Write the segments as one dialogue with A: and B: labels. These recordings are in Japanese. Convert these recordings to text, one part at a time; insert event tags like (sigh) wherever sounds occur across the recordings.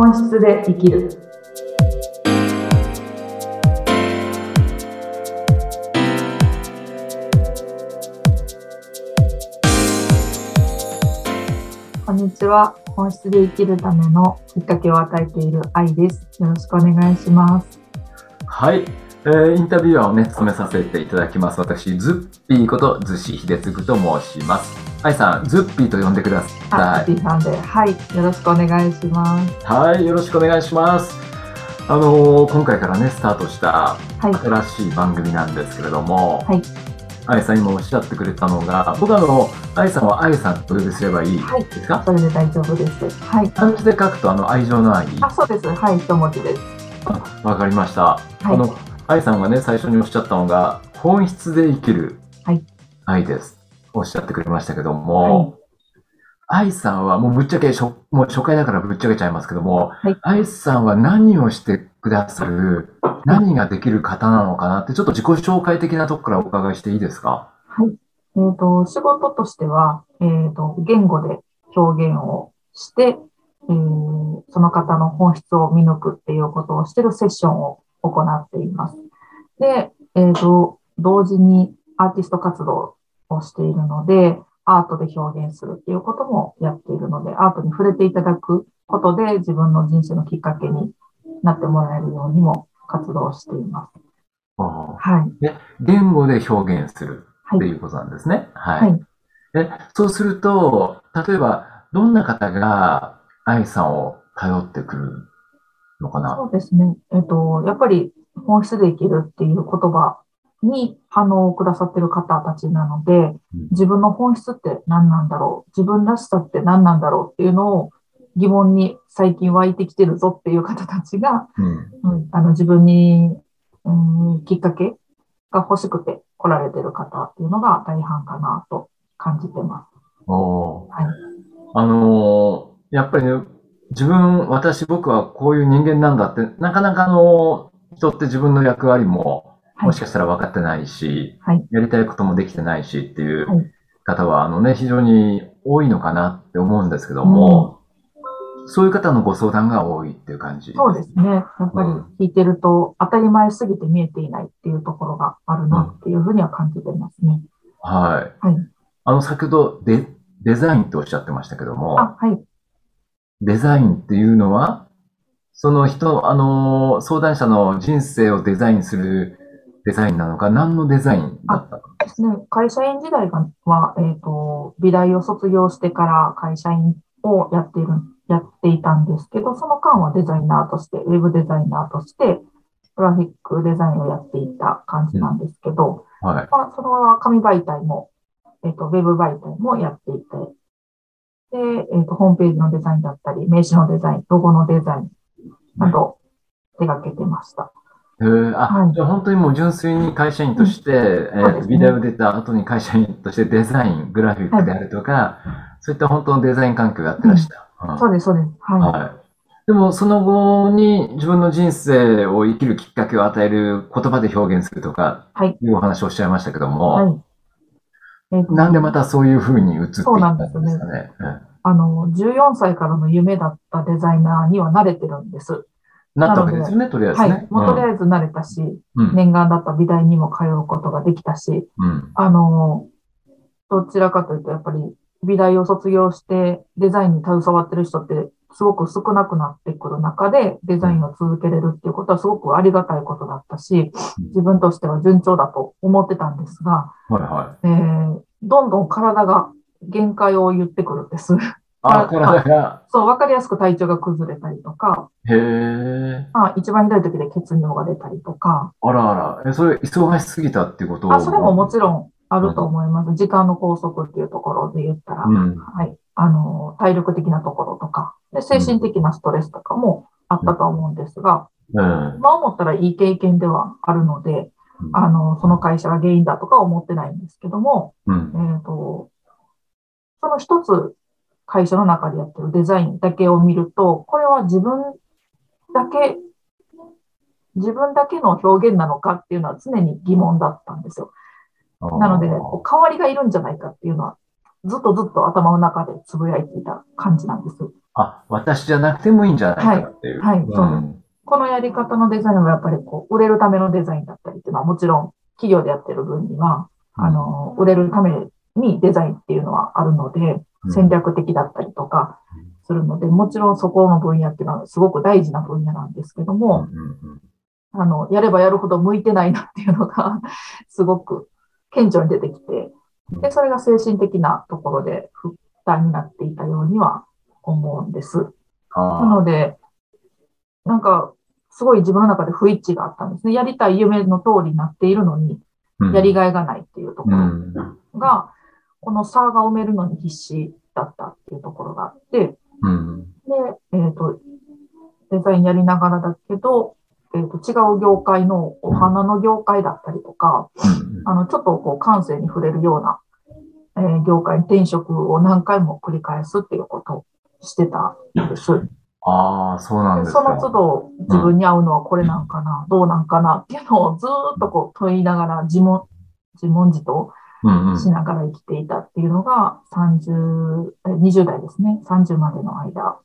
A: 本質で生きる。こんにちは。本質で生きるためのきっかけを与えている愛です。よろしくお願いします。
B: はい、えーインタビュアーをね、務めさせていただきます。私、ズッピーこと、ズシヒデツグと申します。愛さん、ズッピーと呼んでくだ
A: あ、
B: さい。
A: ピーさんで、はい、よろしくお願いします。
B: はい、よろしくお願いします。あのー今回からね、スタートした
A: はい、
B: 新しい番組なんですけれども、
A: はい
B: 愛さん今おっしゃってくれたのが、僕はあの、愛さんは愛さんとお呼びすればいい
A: はい
B: ですか、
A: それで大丈夫です。はい。
B: 漢字で書くとあの愛情の愛。
A: あ、そうです。はい、一文字です。
B: あわかりました。あの、愛さんがね、最初におっしゃったのが、本質で生きる
A: はい
B: 愛です。おっしゃってくれましたけども、愛さんはもうぶっちゃけしょ、もう初回だからぶっちゃけちゃいますけども、
A: はい
B: 愛さんは何をしてくださる、何ができる方なのかなって、ちょっと自己紹介的なとこからお伺いしていいですか？
A: はい。えっ、と、仕事としては、えっ、と、言語で表現をして、えーその方の本質を見抜くっていうことをしているセッションを行っています。で、えっ、と、同時にアーティスト活動をしているので、アートで表現するっていうこともやっているので、アートに触れていただくことで自分の人生のきっかけになってもらえるようにも活動しています。はい。
B: で言語で表現する
A: はい
B: っていうことなんですね。はい。
A: はい
B: でそうすると、例えば、どんな方が愛さんを頼ってくるのかな？
A: そうですね。えっと、やっぱり本質で生きるっていう言葉に反応をくださってる方たちなので、自分の本質って何なんだろう？自分らしさって何なんだろうっていうのを疑問に最近湧いてきてるぞっていう方たちが、
B: うん。
A: うん、あの自分に、うん、きっかけが欲しくて来られてる方っていうのが大半かなと感じてます。
B: おー
A: はい。
B: あのーやっぱりね、自分、私、僕はこういう人間なんだって、なかなかあの、人って自分の役割も、
A: はい
B: もしかしたら分かってないし、
A: はい
B: やりたいこともできてないしってい
A: は
B: う方は、あのね、非常に多いのかなって思うんですけども、そういう方のご相談が多いっていう感じ。
A: そうですね。やっぱり聞いてると当たり前すぎて見えていないっていうところがあるなっていうふうには感じてますね。
B: はい。
A: はい。
B: あの、先ほどデ、デザインっておっしゃってましたけども、
A: あ、はい。
B: デザインっていうのは、その人、あの、相談者の人生をデザインするデザインなのか、何のデザインだったの？
A: ですね。会社員時代がは、えっ、と、美大を卒業してから会社員をやっている、やっていたんですけど、その間はデザイナーとして、ウェブデザイナーとして、グラフィックデザインをやっていた感じなんですけど、
B: はい。
A: まあ、それは紙媒体も、えっ、と、ウェブ媒体もやっていて、で、えっ、と、ホームページのデザインだったり、名刺のデザイン、ロゴのデザインなど手掛けてました。
B: へーあ、
A: はい
B: じゃあ本当にもう純粋に会社員として、
A: うですね
B: ビデオ出た後に会社員としてデザイン、グラフィックであるとか、そういった本当のデザイン環境をやってらした。うん
A: そうです、そうです。はい。
B: はい。でも、その後に自分の人生を生きるきっかけを与える言葉で表現するとか、
A: はい。
B: いうお話をおっしゃいましたけども、
A: はい。えっと
B: なんでまたそういう風に移っていった
A: そうなん
B: んで
A: ですす
B: かね。うん
A: あの、14歳からの夢だったデザイナーには慣れてるんです。
B: なったわけですよね、とりあえず
A: はい
B: ね。。
A: もうとりあえず慣れたし、
B: うん。
A: 念願だった美大にも通うことができたし、
B: うん。
A: あの、どちらかというと、やっぱり美大を卒業してデザインに携わってる人ってすごく少なくなってくる中でデザインを続けれるっていうことはすごくありがたいことだったし、自分としては順調だと思ってたんですが、
B: はいはい。
A: えーどんどん体が限界を言ってくるんです。
B: あ、
A: あ
B: 体が、
A: そう、わかりやすく体調が崩れたりとか、
B: へえ。
A: まあ、一番ひどい時で血尿が出たりとか、
B: あらあら。え、それ、忙しすぎたっていうこと？
A: あ、それももちろんあると思います。時間の拘束っていうところで言ったら、
B: うん。
A: はい。あの、体力的なところとか、で精神的なストレスとかもあったと思うんですが、
B: うん。
A: まあ思ったらいい経験ではあるので、
B: うん
A: あの、その会社が原因だとかは思ってないんですけども、
B: うん。
A: えっ、と、その一つ会社の中でやってるデザインだけを見ると、これは自分だけ、自分だけの表現なのかっていうのは常に疑問だったんですよ。なので、こう代わりがいるんじゃないかっていうのは、ずっとずっと頭の中でつぶやいていた感じなんです。
B: あ、私じゃなくてもいいんじゃないかっていう。
A: はいはいそうこのやり方のデザインはやっぱりこう、売れるためのデザインだったりっていうのはもちろん企業でやってる分には、あの、売れるためにデザインっていうのはあるので、
B: うん
A: 戦略的だったりとかするので、もちろんそこの分野っていうのはすごく大事な分野なんですけど
B: うん
A: も、あの、やればやるほど向いてないなっていうのが、すごく顕著に出てきて、で、それが精神的なところで負担になっていたようには思うんです。な
B: あ
A: ので、なんか、すごい自分の中で不一致があったんですね。やりたい夢の通りになっているのに、
B: ー
A: やりがいがないっていうところ
B: うん。
A: が、この差が埋めるのに必死だったっていうところがあって、
B: うん。
A: で、えっ、と、デザインやりながらだけど、えっ、と、違う業界のお花の業界だったりとか、
B: うん
A: あの、ちょっとこう感性に触れるような、えー業界に転職を何回も繰り返すっていうことをしてたんです。
B: ああ、そうなん
A: で
B: ですか。
A: その都度自分に合うのはこれなんかな、どうなんかなっていうのをずーっとこう問いながら自問、自問自答
B: うんうん
A: しながら生きていたっていうのが30、え20代ですね。30までの間。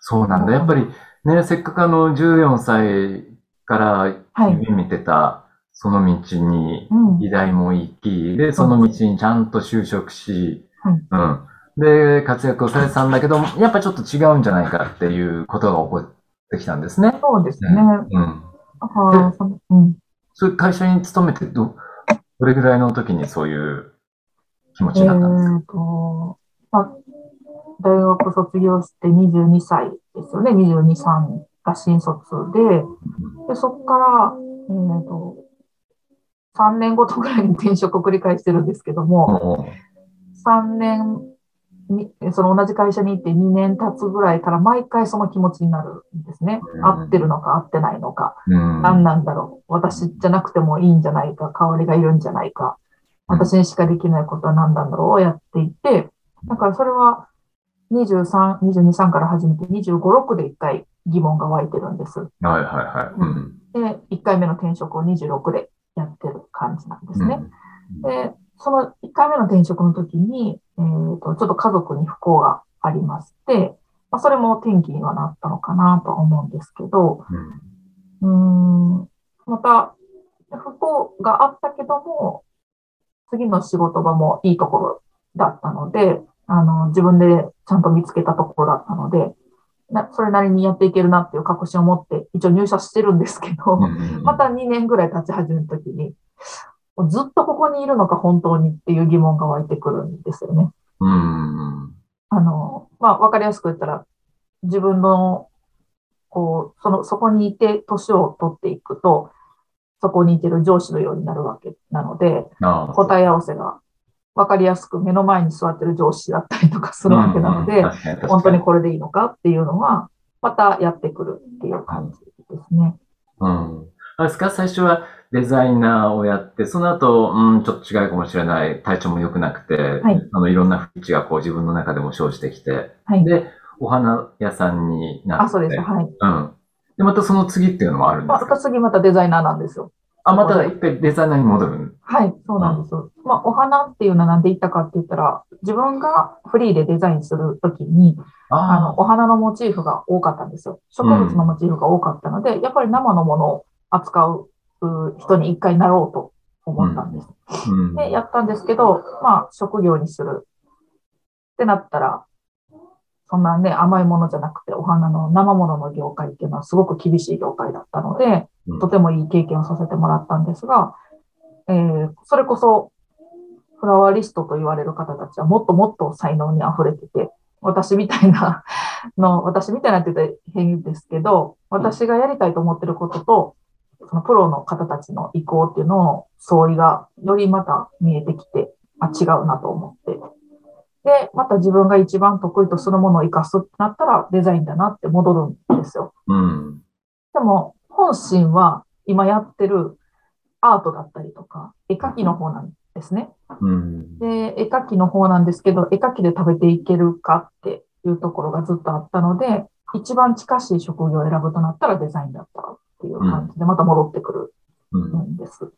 B: そうなんだ。やっぱりね、せっかくあの14歳から
A: はい。
B: 夢見てたその道に
A: うん。
B: 美大も行き、で、その道にちゃんと就職し、
A: はい
B: うん。で、活躍をされてたんだけど、やっぱちょっと違うんじゃないかっていうことが起こってきたんですね。
A: そうですね。
B: うん。
A: うん。
B: そういう会社に勤めてど、どれぐらいの時にそういう気持ち
A: え
B: になったんですか、
A: ーと、まあ、大学卒業して22歳ですよね。22、3が新卒で、で、そこから、えーと、3年ごとぐらいに転職を繰り返してるんですけども、3年に、その同じ会社に行って2年経つぐらいから毎回その気持ちになるんですね
B: うん。
A: 合ってるのか合ってないのか。
B: うん。
A: 何なんだろう。私じゃなくてもいいんじゃないか。代わりがいるんじゃないか。私にしかできないことは何なんだろうをやっていて、だからそれは23、22、3から始めて25、6で一回疑問が湧いてるんです。
B: はいはいはい。うん。
A: で、1回目の転職を26でやってる感じなんですね。
B: うん
A: で、その1回目の転職の時に、えーと、ちょっと家族に不幸がありまして、まあ、それも転機にはなったのかなとは思うんですけど、
B: うん。
A: うーん、また、不幸があったけども、次の仕事場もいいところだったので、あの、自分でちゃんと見つけたところだったので、なそれなりにやっていけるなっていう確信を持って、一応入社してるんですけど、
B: うん
A: また2年ぐらい経ち始めた時に、ずっとここにいるのか本当にっていう疑問が湧いてくるんですよね。
B: うん。
A: あの、まあ、わかりやすく言ったら、自分の、こう、その、そこにいて年を取っていくと、そこにいてる上司のようになるわけなので、答え合わせがわかりやすく目の前に座ってる上司だったりとかするわけなので、本当にこれでいいのかっていうのは、またやってくるっていう感じですね。
B: うん。あれですか？最初はデザイナーをやって、その後、うん、ちょっと違うかもしれない。体調も良くなくて、
A: はい
B: あの、いろんな不一致がこう自分の中でも生じてきて、
A: はい。
B: で、お花屋さんになって。
A: あ、そうです。はい。
B: うん。で、またその次っていうのもあるんで
A: まあ、
B: すか
A: 次またデザイナーなんですよ。
B: あ、また一回デザイナーに戻る。
A: はい、そうなんですよ。まあ、お花っていうのはなんで言ったかって言ったら、自分がフリーでデザインするときに、あの、
B: あ
A: お花のモチーフが多かったんですよ。植物のモチーフが多かったので、やっぱり生のものを扱うう人に一回なろうと思ったんです。
B: あ。うん。
A: で、やったんですけど、まあ、職業にするってなったら、そんなね、甘いものじゃなくて、お花の生ものの業界っていうのはすごく厳しい業界だったので、
B: うん
A: とてもいい経験をさせてもらったんですが、えーそれこそ、フラワーリストと言われる方たちはもっともっと才能に溢れてて、私みたいな (laughs) の、私みたいなって言ったら変ですけど、私がやりたいと思ってることと、そのプロの方たちの意向っていうのを相違がよりまた見えてきて、あ、違うなと思って。で、また自分が一番得意とするものを活かすってなったらデザインだなって戻るんですよ。
B: うん。
A: でも、本心は今やってるアートだったりとか、絵描きの方なんですね。
B: うん。
A: で、絵描きの方なんですけど、絵描きで食べていけるかっていうところがずっとあったので、一番近しい職業を選ぶとなったらデザインだったっていう感じで、また戻ってくる
B: うん。
A: んです。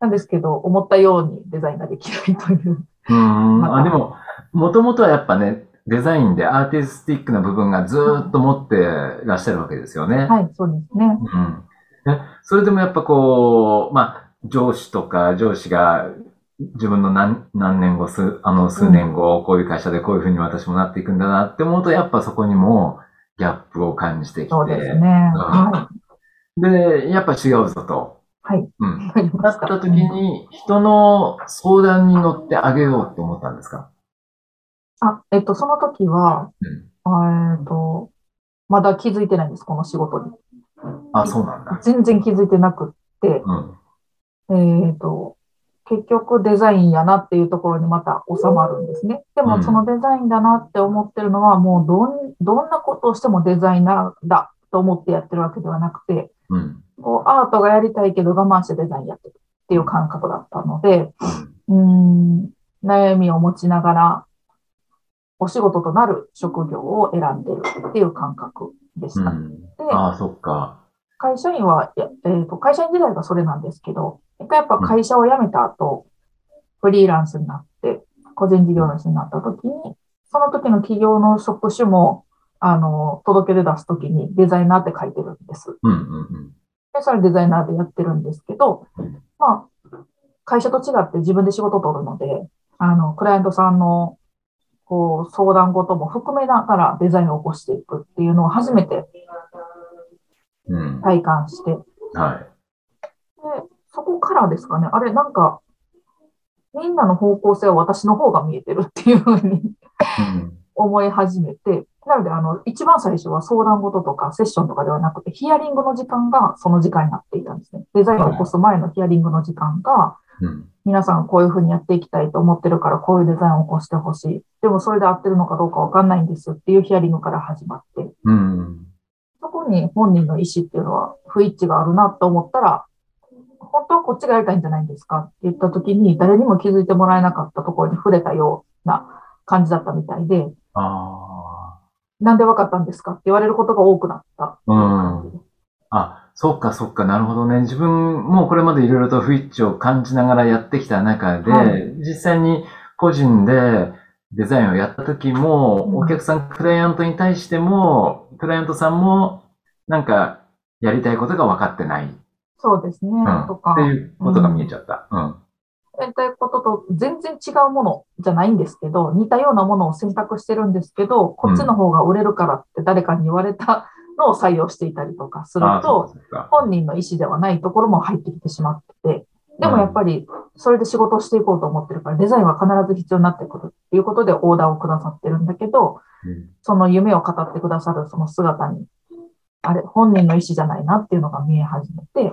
A: なんですけど、思ったようにデザインができないという。
B: うん。あ、でも、もともとはやっぱね、デザインでアーティスティックな部分がずーっと持ってらっしゃるわけですよね。
A: はい、そうですね。
B: うん。え、それでもやっぱこう、まあ、上司とか上司が自分の何何年後、数、あの、数年後、こういう会社でこういうふうに私もなっていくんだなって思うと、やっぱそこにもギャップを感じてきて。
A: そうですね。は
B: で、やっぱ違うぞと。
A: はい。
B: うん。
A: い。わかり
B: だ
A: ました。
B: った時に、人の相談に乗ってあげようって思ったんですか？
A: あ、えっと、その時は、
B: うん。
A: えっと、まだ気づいてないんです、この仕事に。
B: あ、そうなんだ。
A: 全然気づいてなくって、
B: うん。
A: えっと、結局デザインやなっていうところにまた収まるんですね。で
B: うん
A: もそのデザインだなって思ってるのは、もうどん、どんなことをしてもデザイナーだと思ってやってるわけではなくて、
B: うん。
A: こうアートがやりたいけど我慢してデザインやってるっていう感覚だったので、
B: うん
A: うーん、悩みを持ちながら、お仕事となる職業を選んでるっていう感覚でした。
B: うん。
A: で、
B: ああ、そっか。
A: 会社員は、えーと、会社員時代がそれなんですけど、一回やっぱ会社を辞めた後、フリーランスになって、個人事業主になった時に、その時の企業の職種も、あの、届け出出す時にデザイナーって書いてるんです。
B: うんうんうん。
A: で、それデザイナーでやってるんですけど、まあ、会社と違って自分で仕事を取るので、あの、クライアントさんの、こう、相談事も含めながらデザインを起こしていくっていうのを初めて
B: うん。
A: 体感して、
B: はい。
A: で、そこからですかね、あれ、なんか、みんなの方向性は私の方が見えてるっていうふうに
B: うん。
A: 思い始めて、なので、あの、一番最初は相談事とかセッションとかではなくて、ヒアリングの時間がその時間になっていたんですね。デザインを起こす前のヒアリングの時間が、
B: うん。
A: 皆さんこういうふうにやっていきたいと思ってるから、こういうデザインを起こしてほしい。でもそれで合ってるのかどうかわかんないんですっていうヒアリングから始まって、
B: うん。
A: そこに本人の意思っていうのは不一致があるなと思ったら、本当はこっちがやりたいんじゃないんですかって言った時に誰にも気づいてもらえなかったところに触れたような感じだったみたいで、
B: あ
A: なんでわかったんですかって言われることが多くなった。
B: あ。うん。あ、そっかそっか、なるほどね。自分もこれまでいろいろと不一致を感じながらやってきた中で、
A: はい
B: 実際に個人でデザインをやった時も、
A: うん
B: お客さん、クライアントに対しても、クライアントさんも、なんか、やりたいことが分かってない。
A: そうですね。
B: うん。
A: とか
B: って、いうことが見えちゃった。うん。
A: やりたいことと全然違うものじゃないんですけど、似たようなものを選択してるんですけど、こっちの方が売れるからって誰かに言われたのを採用していたりとかすると、
B: っかそっか。
A: 本人の意思ではないところも入ってきてしまってて、でもやっぱりそれで仕事をしていこうと思ってるから、デザインは必ず必要になってくるっていうことでオーダーをくださってるんだけど、
B: うん
A: その夢を語ってくださるその姿に、あれ、本人の意思じゃないなっていうのが見え始めて、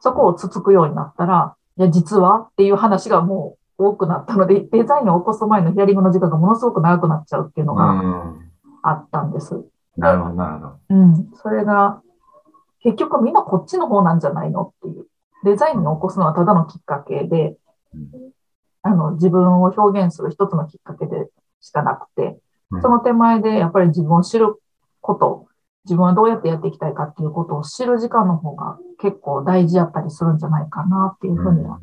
A: そこをつつくようになったら、いや、実はっていう話がもう多くなったので、デザインを起こす前のヒアリングの時間がものすごく長くなっちゃうっていうのが
B: うん。
A: あったんです。
B: なるほど、なるほど。
A: うん。それが、結局みんなこっちの方なんじゃないのっていう。デザインを起こすのはただのきっかけで
B: うん、
A: あの、自分を表現する一つのきっかけでしかなくて
B: うん、
A: その手前でやっぱり自分を知ること、自分はどうやってやっていきたいかっていうことを知る時間の方が結構大事やったりするんじゃないかなっていうふうには、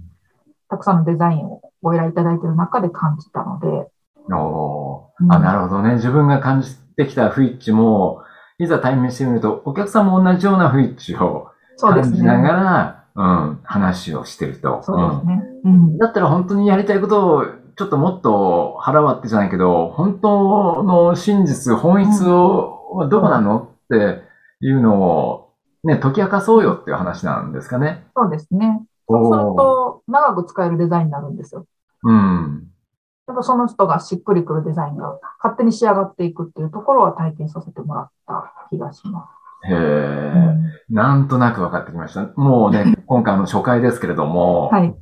A: たくさんのデザインをご依頼いただいている中で感じたので、
B: うんおあ、なるほどね。自分が感じてきた不一致も、いざ対面してみると、お客さんも同じような不一致を感じなが
A: ね。
B: ら、うん、話をしてると。
A: そうですね。う
B: うん
A: ん。
B: だったら本当にやりたいことを、ちょっともっと腹割ってじゃないけど、本当の真実、本質を、どこなの？っていうのを、ね、解き明かそうよっていう話なんですかね。
A: そうですね。そうすると、長く使えるデザインになるんですよ。
B: うん。
A: やっぱその人がしっくりくるデザインが勝手に仕上がっていくっていうところは体験させてもらった気がしま
B: へ
A: す。
B: え。なんとなく分かってきました。もうね、(laughs) 今回の初回ですけれども、
A: はい。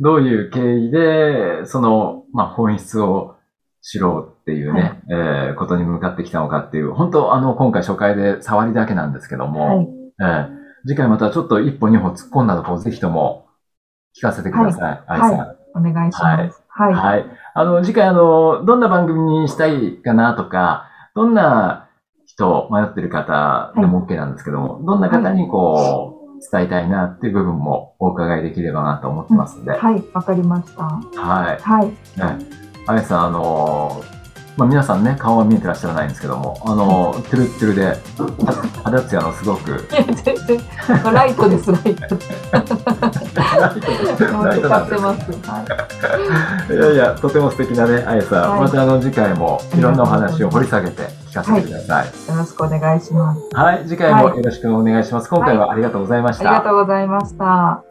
B: どういう経緯で、その、まあ、本質を知ろうっていうね、えーことに向かってきたのかっていう、本当あの、今回初回で触りだけなんですけども、
A: はい。
B: えー次回またちょっと一歩二歩突っ込んだところ、ぜひとも聞かせてください。愛さん。
A: はお願いします。はい。
B: はい。あの、次回あの、どんな番組にしたいかなとか、どんな人、迷ってる方でも OK なんですけども、どんな方にこう、伝えたいなっていう部分もお伺いできればなと思ってますんで、
A: はい。わかりました。
B: はい。
A: はい。
B: ね、あやさん、あの、まあ皆さんね、顔は見えてらっしゃらないんですけども、あの、トゥルットゥルで、肌ツヤのすごく、
A: いや、全然、ライトです、ライト。
B: ライトなんです
A: い。
B: いやいや、とても素敵なね、あやさん、
A: はい
B: またあの次回もいろんなお話を掘り下げて聞かせてください。
A: よろしくお願いします。
B: はい、次回もよろしくお願いします。今回はありがとうございました。
A: ありがとうございました。